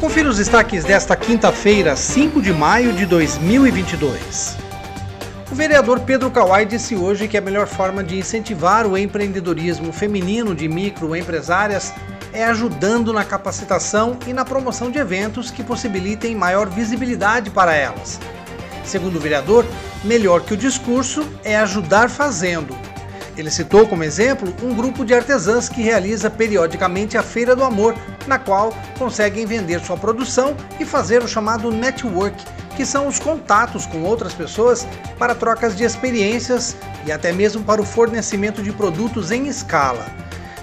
Confira os destaques desta quinta-feira, 5 de maio de 2022. O vereador Pedro Kawai disse hoje que a melhor forma de incentivar o empreendedorismo feminino de microempresárias é ajudando na capacitação e na promoção de eventos que possibilitem maior visibilidade para elas. Segundo o vereador, melhor que o discurso é ajudar fazendo, ele citou como exemplo um grupo de artesãs que realiza periodicamente a Feira do Amor, na qual conseguem vender sua produção e fazer o chamado network, que são os contatos com outras pessoas para trocas de experiências e até mesmo para o fornecimento de produtos em escala.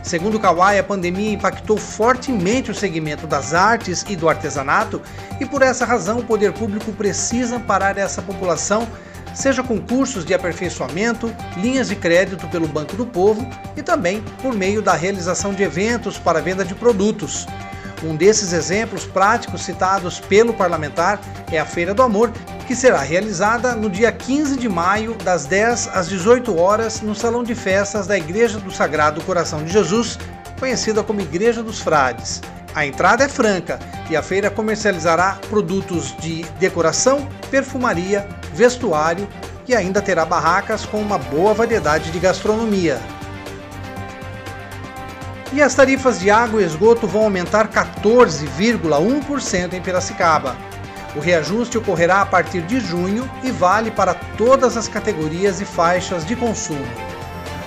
Segundo Kawai, a pandemia impactou fortemente o segmento das artes e do artesanato, e por essa razão o poder público precisa amparar essa população seja com cursos de aperfeiçoamento, linhas de crédito pelo Banco do Povo e também por meio da realização de eventos para venda de produtos. Um desses exemplos práticos citados pelo parlamentar é a Feira do Amor, que será realizada no dia 15 de maio, das 10 às 18 horas, no Salão de Festas da Igreja do Sagrado Coração de Jesus, conhecida como Igreja dos Frades. A entrada é franca e a feira comercializará produtos de decoração, perfumaria, vestuário e ainda terá barracas com uma boa variedade de gastronomia. E as tarifas de água e esgoto vão aumentar 14,1% em Piracicaba. O reajuste ocorrerá a partir de junho e vale para todas as categorias e faixas de consumo.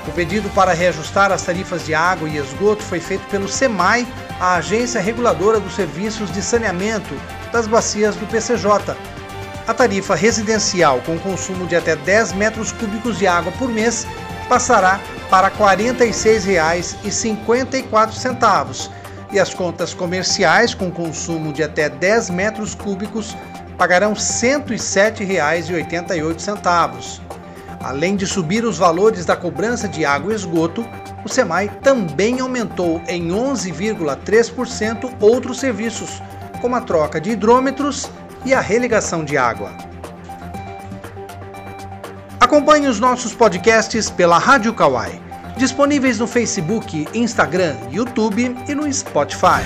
O pedido para reajustar as tarifas de água e esgoto foi feito pelo SEMAI a Agência Reguladora dos Serviços de Saneamento das Bacias do PCJ. A tarifa residencial com consumo de até 10 metros cúbicos de água por mês passará para R$ 46,54 e as contas comerciais com consumo de até 10 metros cúbicos pagarão R$ 107,88. Além de subir os valores da cobrança de água e esgoto, o SEMAI também aumentou em 11,3% outros serviços, como a troca de hidrômetros e a religação de água. Acompanhe os nossos podcasts pela Rádio Kawai, disponíveis no Facebook, Instagram, YouTube e no Spotify.